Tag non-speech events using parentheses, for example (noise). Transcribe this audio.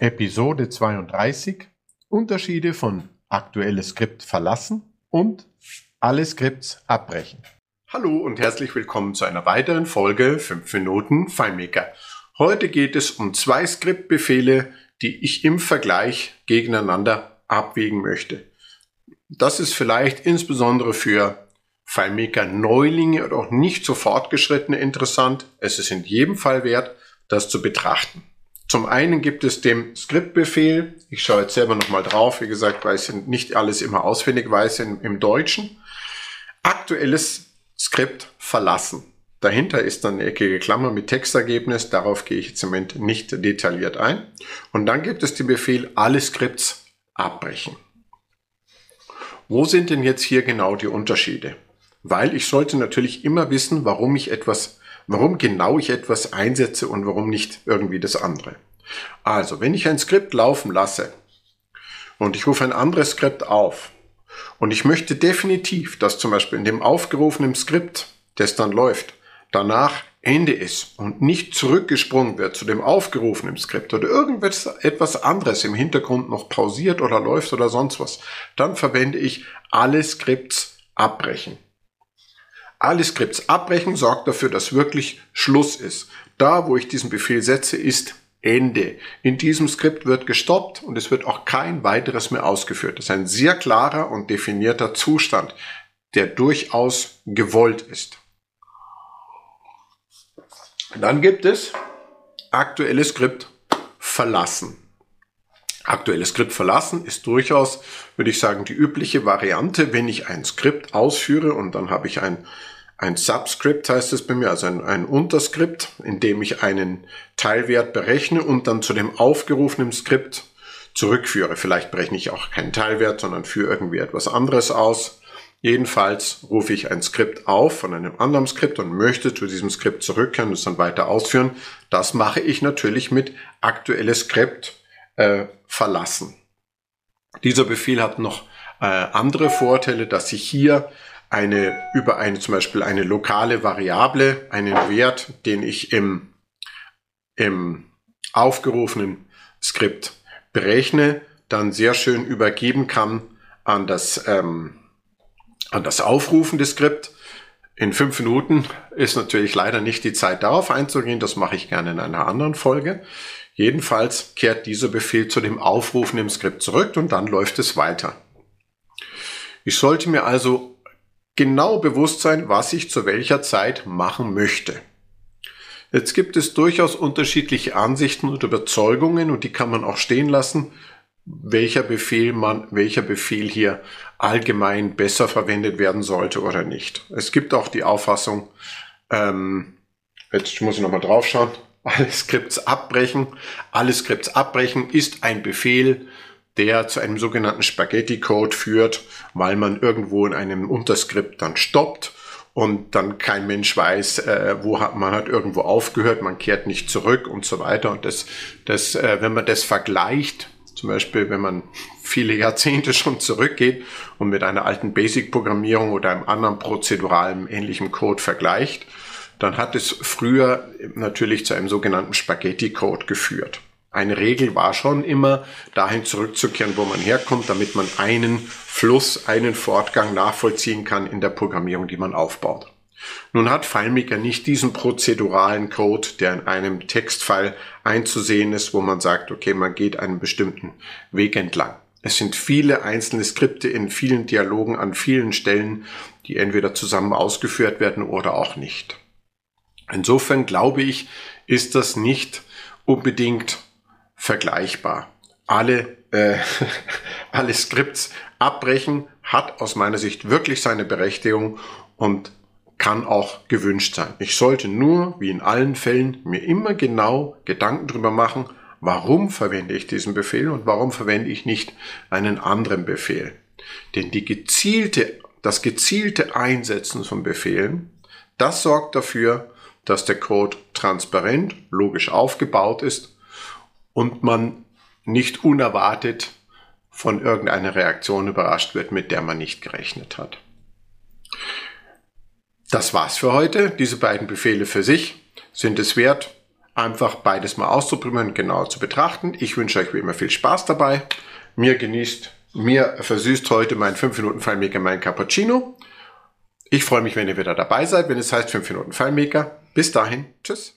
Episode 32 Unterschiede von aktuelles Skript verlassen und alle Skripts abbrechen. Hallo und herzlich willkommen zu einer weiteren Folge 5 Minuten FileMaker. Heute geht es um zwei Skriptbefehle, die ich im Vergleich gegeneinander abwägen möchte. Das ist vielleicht insbesondere für FileMaker Neulinge oder auch nicht so fortgeschrittene interessant. Es ist in jedem Fall wert, das zu betrachten. Zum einen gibt es den Skriptbefehl. Ich schaue jetzt selber nochmal drauf. Wie gesagt, weil ich nicht alles immer auswendig weiß im, Deutschen. Aktuelles Skript verlassen. Dahinter ist dann eine eckige Klammer mit Textergebnis. Darauf gehe ich jetzt im Moment nicht detailliert ein. Und dann gibt es den Befehl alle Skripts abbrechen. Wo sind denn jetzt hier genau die Unterschiede? Weil ich sollte natürlich immer wissen, warum ich etwas warum genau ich etwas einsetze und warum nicht irgendwie das andere. Also, wenn ich ein Skript laufen lasse und ich rufe ein anderes Skript auf und ich möchte definitiv, dass zum Beispiel in dem aufgerufenen Skript, das dann läuft, danach Ende ist und nicht zurückgesprungen wird zu dem aufgerufenen Skript oder irgendwas etwas anderes im Hintergrund noch pausiert oder läuft oder sonst was, dann verwende ich alle Skripts abbrechen. Alle Skripts abbrechen sorgt dafür, dass wirklich Schluss ist. Da, wo ich diesen Befehl setze, ist Ende. In diesem Skript wird gestoppt und es wird auch kein weiteres mehr ausgeführt. Das ist ein sehr klarer und definierter Zustand, der durchaus gewollt ist. Dann gibt es aktuelles Skript verlassen. Aktuelles Skript verlassen ist durchaus, würde ich sagen, die übliche Variante, wenn ich ein Skript ausführe und dann habe ich ein, ein Subscript, heißt es bei mir, also ein, ein Unterskript, in dem ich einen Teilwert berechne und dann zu dem aufgerufenen Skript zurückführe. Vielleicht berechne ich auch keinen Teilwert, sondern führe irgendwie etwas anderes aus. Jedenfalls rufe ich ein Skript auf von einem anderen Skript und möchte zu diesem Skript zurückkehren und es dann weiter ausführen. Das mache ich natürlich mit aktuelles Skript äh, verlassen. Dieser Befehl hat noch äh, andere Vorteile, dass ich hier eine über eine zum Beispiel eine lokale Variable, einen Wert, den ich im, im aufgerufenen Skript berechne, dann sehr schön übergeben kann an das, ähm, an das aufrufende Skript. In fünf Minuten ist natürlich leider nicht die Zeit darauf einzugehen, das mache ich gerne in einer anderen Folge. Jedenfalls kehrt dieser Befehl zu dem Aufrufen im Skript zurück und dann läuft es weiter. Ich sollte mir also genau bewusst sein, was ich zu welcher Zeit machen möchte. Jetzt gibt es durchaus unterschiedliche Ansichten und Überzeugungen und die kann man auch stehen lassen, welcher Befehl man, welcher Befehl hier allgemein besser verwendet werden sollte oder nicht. Es gibt auch die Auffassung, ähm, jetzt muss ich nochmal draufschauen, (laughs) alle Skripts abbrechen. Alle Skripts abbrechen ist ein Befehl, der zu einem sogenannten Spaghetti-Code führt, weil man irgendwo in einem Unterskript dann stoppt und dann kein Mensch weiß, äh, wo hat man hat irgendwo aufgehört, man kehrt nicht zurück und so weiter. Und das, das, äh, wenn man das vergleicht, zum Beispiel, wenn man viele Jahrzehnte schon zurückgeht und mit einer alten Basic-Programmierung oder einem anderen prozeduralen ähnlichen Code vergleicht, dann hat es früher natürlich zu einem sogenannten Spaghetti-Code geführt. Eine Regel war schon immer, dahin zurückzukehren, wo man herkommt, damit man einen Fluss, einen Fortgang nachvollziehen kann in der Programmierung, die man aufbaut. Nun hat FileMaker nicht diesen prozeduralen Code, der in einem Textfile einzusehen ist, wo man sagt, okay, man geht einen bestimmten Weg entlang. Es sind viele einzelne Skripte in vielen Dialogen an vielen Stellen, die entweder zusammen ausgeführt werden oder auch nicht. Insofern glaube ich, ist das nicht unbedingt vergleichbar. Alle, äh, (laughs) alle Skripts abbrechen hat aus meiner Sicht wirklich seine Berechtigung und kann auch gewünscht sein. Ich sollte nur, wie in allen Fällen, mir immer genau Gedanken drüber machen, warum verwende ich diesen Befehl und warum verwende ich nicht einen anderen Befehl. Denn die gezielte, das gezielte Einsetzen von Befehlen, das sorgt dafür, dass der Code transparent, logisch aufgebaut ist und man nicht unerwartet von irgendeiner Reaktion überrascht wird, mit der man nicht gerechnet hat. Das war's für heute. Diese beiden Befehle für sich sind es wert, einfach beides mal auszuprobieren, genauer zu betrachten. Ich wünsche euch wie immer viel Spaß dabei. Mir genießt, mir versüßt heute mein 5 Minuten Fallmaker mein Cappuccino. Ich freue mich, wenn ihr wieder dabei seid, wenn es heißt 5 Minuten Fallmaker. Bis dahin, tschüss.